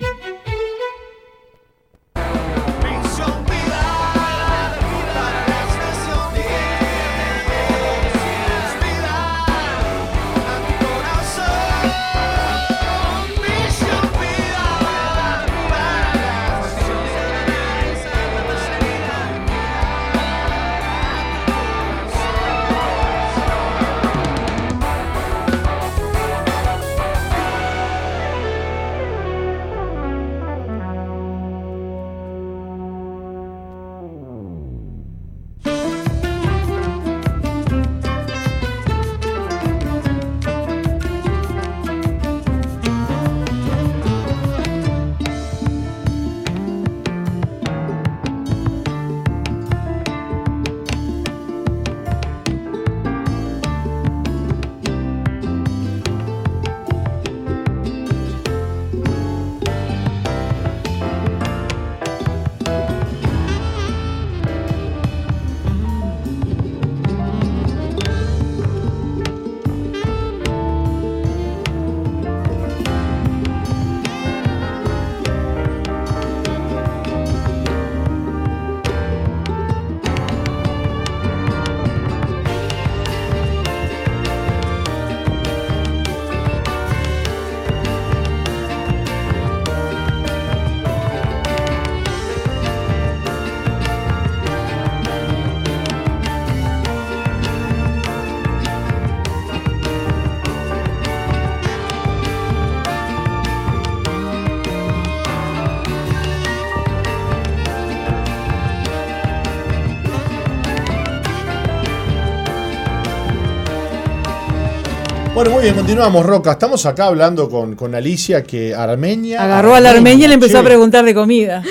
Bueno, muy bien, continuamos, Roca. Estamos acá hablando con, Alicia, que Armenia. Agarró a la Armenia y le empezó a preguntar de comida.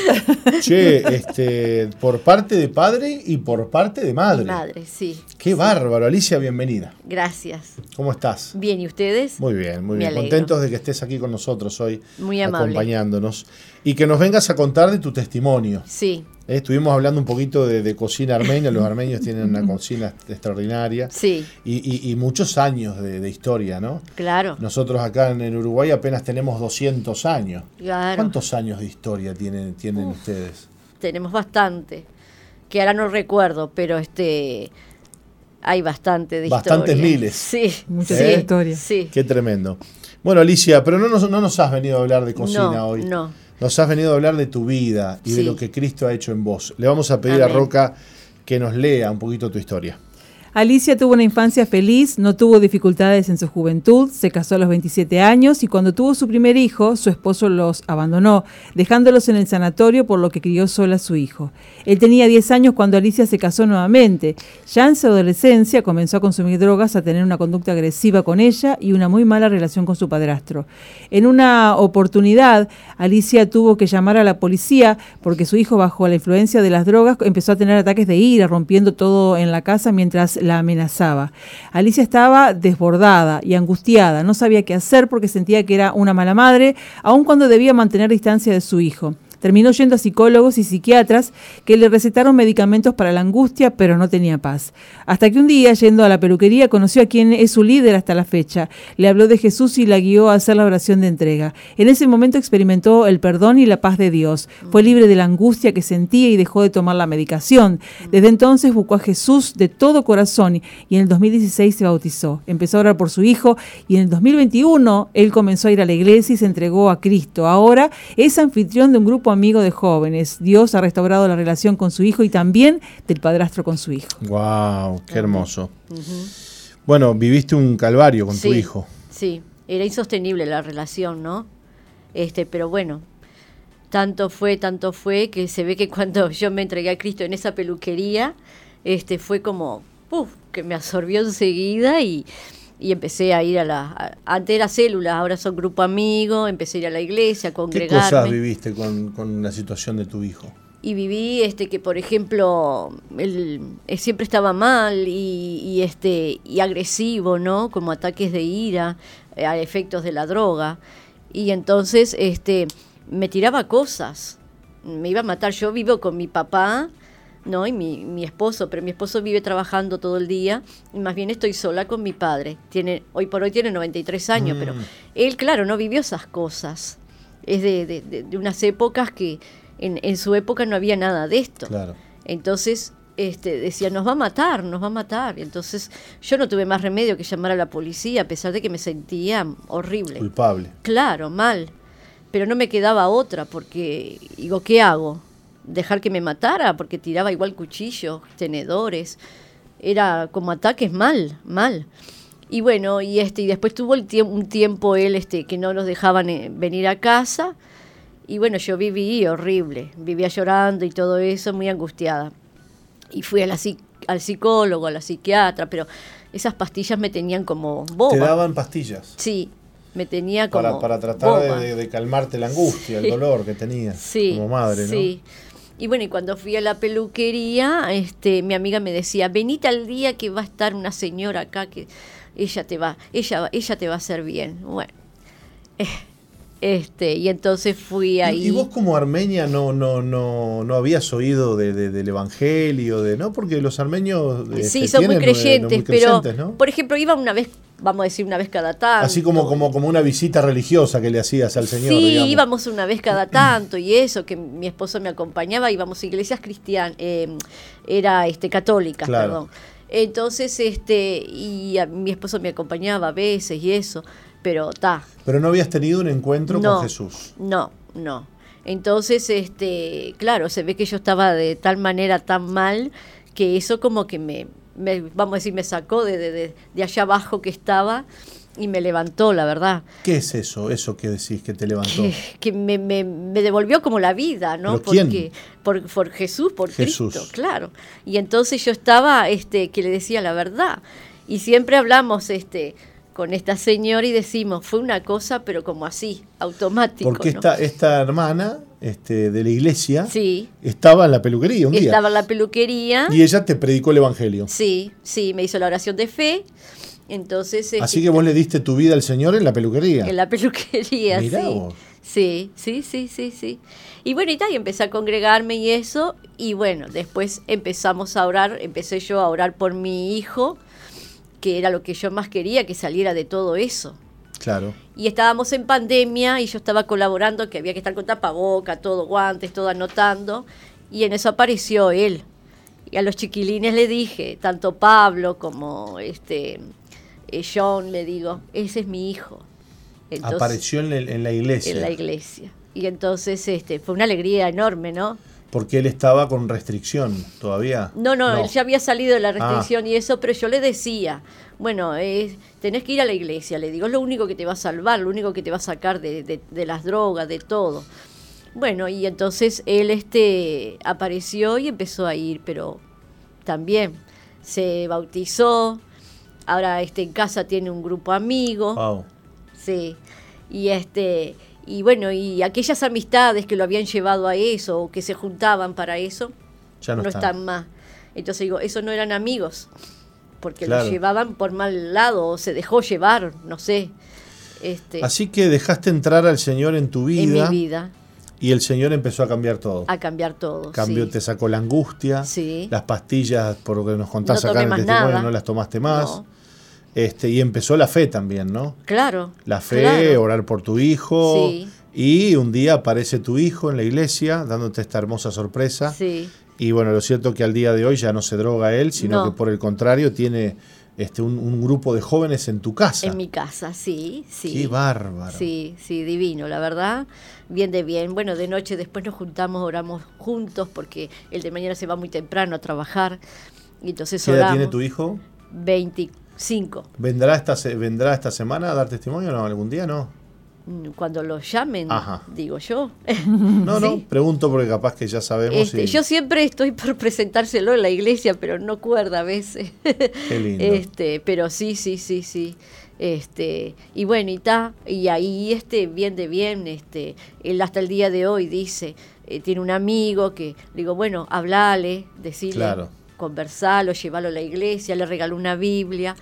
Che, este, por parte de padre y por parte de madre. Madre, sí. Qué bárbaro, Alicia, bienvenida. Gracias. ¿Cómo estás? Bien, ¿y ustedes? Muy bien, muy Me bien. alegro. Contentos de que estés aquí con nosotros hoy, Muy amable. acompañándonos. Y que nos vengas a contar de tu testimonio. Sí, Eh, Estuvimos hablando un poquito de, de cocina armenia. Los armenios tienen una [laughs] cocina extraordinaria. sí, Y, y- y muchos años de, de historia, ¿no? claro. Nosotros acá en el Uruguay apenas tenemos 200 años. claro. ¿Cuántos años de historia tienen, tienen ustedes? Tenemos bastante. Que ahora no recuerdo, pero este hay bastante de Bastantes historia. miles. Sí. Mucha sí, historia. Sí. Qué tremendo. Bueno, Alicia, pero no nos, no nos has venido a hablar de cocina no, hoy. no. Nos has venido a hablar de tu vida y de lo que Cristo ha hecho en vos. Le vamos a pedir a. Roca que nos lea un poquito tu historia. Alicia tuvo una infancia feliz, no tuvo dificultades en su juventud, se casó a los 27 años y cuando tuvo su primer hijo, su esposo los abandonó, dejándolos en el sanatorio por lo que crió sola a su hijo. Él tenía 10 años cuando Alicia se casó nuevamente. Ya en su adolescencia comenzó a consumir drogas, a tener una conducta agresiva con ella y una muy mala relación con su padrastro. En una oportunidad, Alicia tuvo que llamar a la policía porque su hijo, bajo la influencia de las drogas, empezó a tener ataques de ira, rompiendo todo en la casa mientras la amenazaba. Alicia estaba desbordada y angustiada, no sabía qué hacer porque sentía que era una mala madre, aun cuando debía mantener distancia de su hijo. Terminó yendo a psicólogos y psiquiatras que le recetaron medicamentos para la angustia, pero no tenía paz. Hasta que un día, yendo a la peluquería, conoció a quien es su líder hasta la fecha. Le habló de Jesús y la guió a hacer la oración de entrega. En ese momento experimentó el perdón y la paz de Dios. Fue libre de la angustia que sentía y dejó de tomar la medicación. Desde entonces buscó a Jesús de todo corazón y en el 2016 se bautizó. Empezó a orar por su hijo y en el 2021 él comenzó a ir a la iglesia y se entregó a Cristo. Ahora es anfitrión de un grupo amigo de jóvenes. Dios ha restaurado la relación con su hijo y también del padrastro con su hijo. ¡Wow! ¡Qué hermoso! Bueno, viviste un calvario con tu hijo. Sí, era insostenible la relación, ¿no? Este, pero bueno, tanto fue, tanto fue que se ve que cuando [laughs] yo me entregué a Cristo en esa peluquería, este, fue como, ¡puf! que me absorbió enseguida y, y empecé a ir a la, a- antes era célula, ahora son grupo amigo, empecé a ir a la iglesia, a ¿Qué congregarme. cosas viviste con, con la situación de tu hijo? y viví este que por ejemplo él, él siempre estaba mal y, y, este y agresivo no como ataques de ira eh, a efectos de la droga y entonces este me tiraba cosas me iba a matar yo vivo con mi papá no y mi, mi esposo pero mi esposo vive trabajando todo el día y más bien estoy sola con mi padre tiene hoy por hoy tiene 93 años pero Mm. él claro no vivió esas cosas es de, de- de- de unas épocas que en, en su época no había nada de esto. Claro. Entonces este, decía, nos va a matar, nos va a matar. Entonces yo no tuve más remedio que llamar a la policía, a pesar de que me sentía horrible. Culpable. Claro, mal. Pero no me quedaba otra, porque digo, ¿qué hago? ¿Dejar que me matara? Porque tiraba igual cuchillos, tenedores. Era como ataques mal, mal. Y bueno, y este, y después tuvo el tiemp- un tiempo él este, que no nos dejaban eh, venir a casa. Y bueno, yo viví horrible, vivía llorando y todo eso, muy angustiada. Y fui a la psi- al psicólogo, a la psiquiatra, pero esas pastillas me tenían como boba. Te daban pastillas Sí, me tenía como para, para tratar de, de- calmarte la angustia, el [laughs] dolor que tenías Sí, como madre, ¿no? sí. Y bueno, y cuando fui a la peluquería, este, mi amiga me decía, venite al día que va a estar una señora acá que ella te va, ella, ella te va a hacer bien. Bueno, eh, este, y entonces fui ¿Y- ahí. ¿Y vos como armenia no, no, no, no habías oído de- de- del evangelio, de no? Porque los armenios este, Sí, son muy tienen, eh, creyentes, muy pero creyentes, ¿no? por ejemplo iba una vez, vamos a decir una vez cada tanto. Así como, como, como una visita religiosa que le hacías al Señor. Sí, digamos. íbamos una vez cada tanto y eso, que mi esposo me acompañaba, íbamos a iglesias cristianas, era este católicas, Claro. perdón. Entonces, este, y a- mi esposo me acompañaba a veces y eso, pero ta, Pero no habías tenido un encuentro No. con Jesús. no, no. Entonces, este, claro, se ve que yo estaba de tal manera tan mal que eso como que me, me- vamos a decir, me sacó de, de, de- de allá abajo que estaba y me levantó, la verdad. ¿Qué es eso? Eso que decís que te levantó. que, que me, me- me devolvió como la vida, ¿no? ¿Pero quién? Porque por, por Jesús, por Jesús. Cristo, claro. Y entonces yo estaba, este, que le decía la verdad. Y siempre hablamos, este, con esta señora y decimos, fue una cosa, pero como así, automático. Porque ¿no? esta, esta hermana este, de la iglesia Sí, estaba en la peluquería un día. estaba en la peluquería. Y ella te predicó el evangelio. Sí, sí, me hizo la oración de fe. Entonces. Así este, que vos le diste tu vida al Señor en la peluquería. En la peluquería, [laughs] Mirá sí. vos. Sí, sí, sí, sí, sí. Y bueno, y tal, y empecé a congregarme y eso. Y bueno, después empezamos a orar, empecé yo a orar por mi hijo, que era lo que yo más quería, que saliera de todo eso. Claro. Y estábamos en pandemia y yo estaba colaborando, que había que estar con tapaboca, todo, guantes, todo anotando. Y en eso apareció él. Y a los chiquilines le dije, tanto Pablo como este eh, John, le digo, ese es mi hijo. Entonces- Apareció en, el- en la iglesia. en la iglesia. Y entonces este, fue una alegría enorme, ¿no? Porque él estaba con restricción todavía. No, no, él ya había salido de la Ah. restricción y eso, pero yo le decía, bueno, eh, tenés que ir a la iglesia, le digo, es lo único que te va a salvar, lo único que te va a sacar de, de- de las drogas, de todo. Bueno, y entonces él este, apareció y empezó a ir, pero también se bautizó, ahora este, en casa tiene un grupo amigo. Wow. Sí. Y este y bueno, y aquellas amistades que lo habían llevado a eso o que se juntaban para eso Ya no, no, están. están más. Entonces digo, esos no eran amigos, porque Claro. lo llevaban por mal lado o se dejó llevar, no sé. Este, Así que dejaste entrar al Señor en tu en vida, mi vida y el Señor empezó a cambiar todo. a cambiar todo. Cambió, sí. te sacó la angustia, Sí. las pastillas, por lo que nos contás No acá en el testimonio, nada. no las tomaste más. No. Este, y empezó la fe también, ¿no? Claro. La fe, claro. orar por tu hijo. Sí. Y un día aparece tu hijo en la iglesia dándote esta hermosa sorpresa. Sí. Y bueno, lo cierto que al día de hoy ya no se droga él, sino No. que por el contrario tiene este, un, un grupo de jóvenes en tu casa. En mi casa, sí, sí. Qué bárbaro. Sí, sí, divino, la verdad. Bien de bien. Bueno, de noche después nos juntamos, oramos juntos porque el de mañana se va muy temprano a trabajar. Y entonces ¿Qué edad oramos. tiene tu hijo? 25. ¿Vendrá esta, ¿Vendrá esta semana a dar testimonio? ¿No? ¿Algún día? No. Mm, Cuando lo llamen, Ajá. digo yo. [laughs] No, no, Sí. pregunto porque capaz que ya sabemos. Este, y- Yo siempre estoy por presentárselo en la iglesia, pero no cuerda a veces. Qué lindo. [laughs] Este, pero sí, sí, sí, sí. Este, y bueno, y ta, y ahí este, bien de bien, este, él hasta el día de hoy dice, eh, tiene un amigo que, digo, bueno, hablale, decirle, Claro. Conversalo, llévalo a la iglesia, le regaló una Biblia.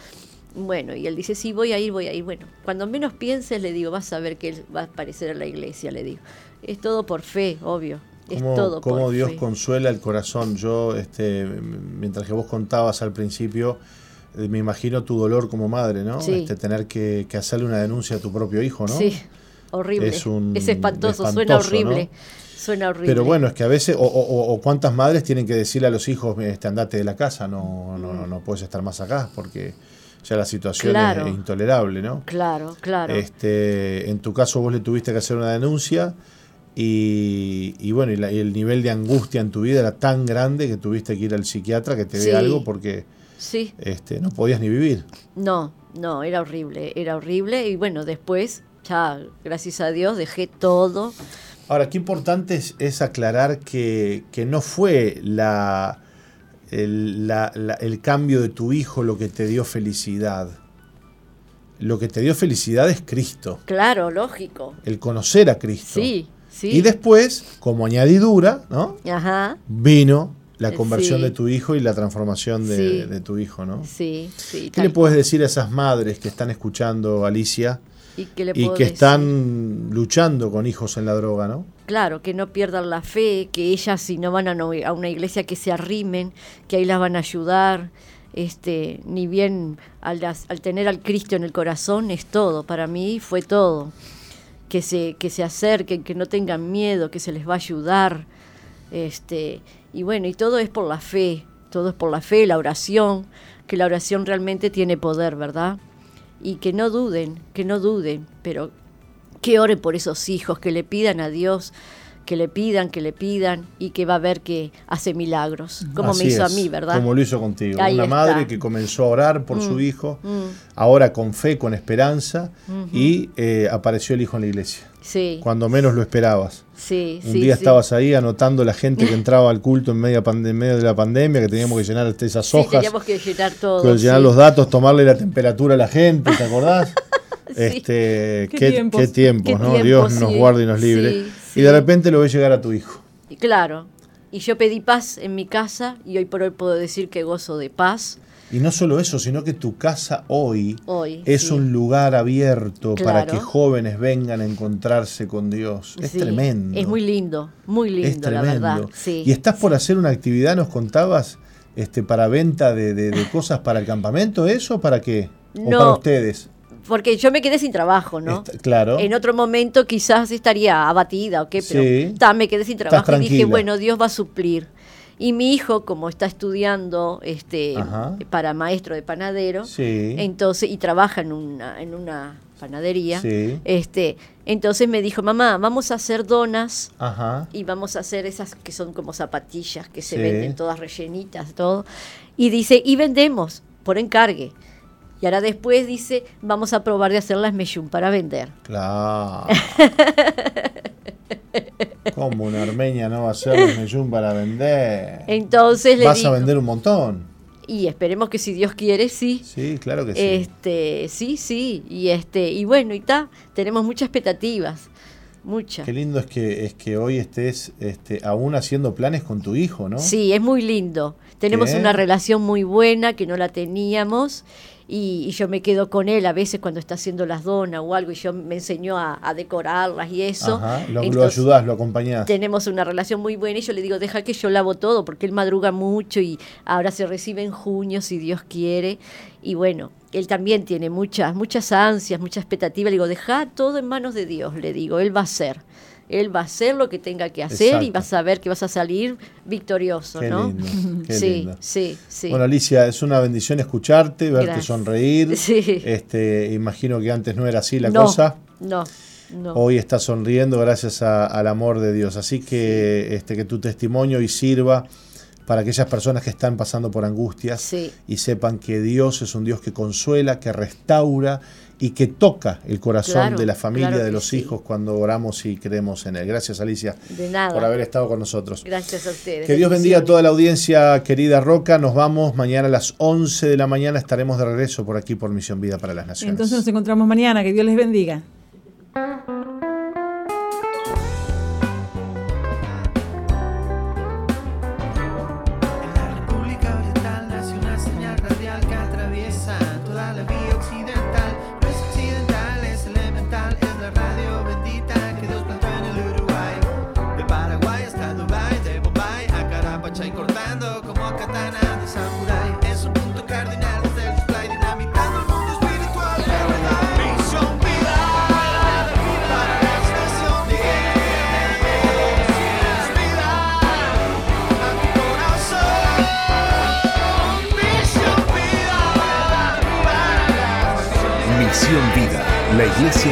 Bueno, y él dice, sí, voy a ir, voy a ir. Bueno, cuando menos pienses, le digo, vas a ver que él va a aparecer en la iglesia, le digo. Es todo por fe, obvio. Es cómo, todo cómo por Dios fe. consuela el corazón. Yo, este, mientras que vos contabas al principio, eh, me imagino tu dolor como madre, ¿no? Sí. Este, tener que, que hacerle una denuncia a tu propio hijo, ¿no? Sí, horrible. Es un- espantoso, suena espantoso, horrible. ¿no? Suena horrible. Pero bueno, es que a veces, o, o- o- cuántas madres tienen que decirle a los hijos, este, andate de la casa, no, no, no, no puedes estar más acá, porque ya la situación es- intolerable, ¿no? Claro, claro. Este, en tu caso vos le tuviste que hacer una denuncia y, y bueno, y, la- y el nivel de angustia en tu vida era tan grande que tuviste que ir al psiquiatra que te Sí. dé algo porque sí, este, no podías ni vivir. no, no, era horrible, era horrible. Y bueno, después, ya, gracias a Dios, dejé todo. Ahora, qué importante es, es aclarar que, que no fue la, el, la- la- el cambio de tu hijo lo que te dio felicidad. Lo que te dio felicidad es Cristo, Claro, lógico. el conocer a Cristo. Sí, sí. Y después, como añadidura, ¿no? Ajá, vino la Eh, conversión sí. de tu hijo y la transformación de, Sí. de tu hijo, ¿no? sí, sí. ¿Qué le puedes decir a esas madres que están escuchando, Alicia, ¿Y le que están luchando con hijos en la droga, ¿no? Claro, que no pierdan la fe, que ellas si no van a, no- a una iglesia que se arrimen, que ahí las van a ayudar. Este, ni bien al, al tener al Cristo en el corazón es todo, para mí fue todo. Que se, que se acerquen, que no tengan miedo, que se les va a ayudar. Este, y bueno, y todo es por la fe, todo es por la fe, la oración, que la oración realmente tiene poder, ¿verdad? Y que no duden, que no duden, pero que oren por esos hijos, que le pidan a Dios, que le pidan, que le pidan y que va a ver que hace milagros, como Así me hizo es, a mí, ¿verdad? Como lo hizo contigo. Ahí Una está. madre que comenzó a orar por su Mm, hijo, mm. ahora con fe, con esperanza, y eh, apareció el hijo en la iglesia. Sí, Cuando menos lo esperabas. sí, Un sí, día estabas ahí anotando la gente que [laughs] entraba al culto en medio, pande- en medio de la pandemia, que teníamos que llenar esas hojas. teníamos que llenar todo. Llenar los datos, tomarle la temperatura a la gente, ¿te acordás? [laughs] Sí. Este, Qué qué, tiempos. qué tiempos, Qué ¿no? tiempo, Dios nos guarde y nos libre. Sí, Y de repente lo ves llegar a tu hijo. Y claro. Y yo pedí paz en mi casa y hoy por hoy puedo decir que gozo de paz. Y no solo eso, sino que tu casa hoy, Hoy, es sí. un lugar abierto para que jóvenes vengan a encontrarse con Dios. Es Sí, tremendo. Es muy lindo, muy lindo, es la verdad. Sí. Y estás por hacer una actividad, nos contabas, este, para venta de, de- de cosas para el campamento, ¿eso para qué? ¿O No. para ustedes? Porque yo me quedé sin trabajo, ¿no? Claro. En otro momento quizás estaría abatida o qué, pero Sí. ta, me quedé sin trabajo y dije, bueno, Dios va a suplir. Y mi hijo, como está estudiando este Ajá. para maestro de panadero, Sí. entonces, y trabaja en una, en una panadería, Sí. este, entonces me dijo, mamá, vamos a hacer donas Ajá. y vamos a hacer esas que son como zapatillas que se Sí. venden todas rellenitas, todo. Y dice, y vendemos por encargue. Y ahora después dice, vamos a probar de hacer las meyum para vender. Claro. [laughs] Como una armeña no va a ser un meyún para vender? Entonces le Vas digo, a vender un montón. y esperemos que si Dios quiere, sí. Sí, claro que sí. Este, sí, sí, y este, y bueno, y está, tenemos muchas expectativas, muchas. Qué lindo es que es que hoy estés este, aún haciendo planes con tu hijo, ¿no? Sí, es muy lindo. Tenemos ¿Qué? una relación muy buena que no la teníamos y, y yo me quedo con él a veces cuando está haciendo las donas o algo y yo me enseñó a, a decorarlas y eso. Ajá, lo, lo Entonces, ayudás, lo acompañás. Tenemos una relación muy buena y yo le digo, deja que yo lavo todo porque él madruga mucho y ahora se recibe en junio si Dios quiere. Y bueno, él también tiene muchas, muchas ansias, mucha expectativa. Le digo, deja todo en manos de Dios, le digo, él va a hacer. Él va a hacer lo que tenga que hacer y vas a ver que vas a salir victorioso, Qué ¿no? lindo, qué sí, lindo. sí, sí. Bueno, Alicia, es una bendición escucharte, verte Gracias. sonreír. [laughs] Sí. Este, imagino que antes no era así la no, cosa. no, no. Hoy estás sonriendo gracias a- al amor de Dios. Así que, este, que tu testimonio y sirva para aquellas personas que están pasando por angustias Sí. y sepan que Dios es un Dios que consuela, que restaura y que toca el corazón Claro, de la familia, claro de los sí. hijos cuando oramos y creemos en Él. Gracias, Alicia, De nada. por haber estado con nosotros. Gracias a ustedes. Que Dios bendiga a toda la audiencia, querida Roca. Nos vamos mañana a las 11 de la mañana. Estaremos de regreso por aquí por Misión Vida para las Naciones. Entonces nos encontramos mañana. Que Dios les bendiga.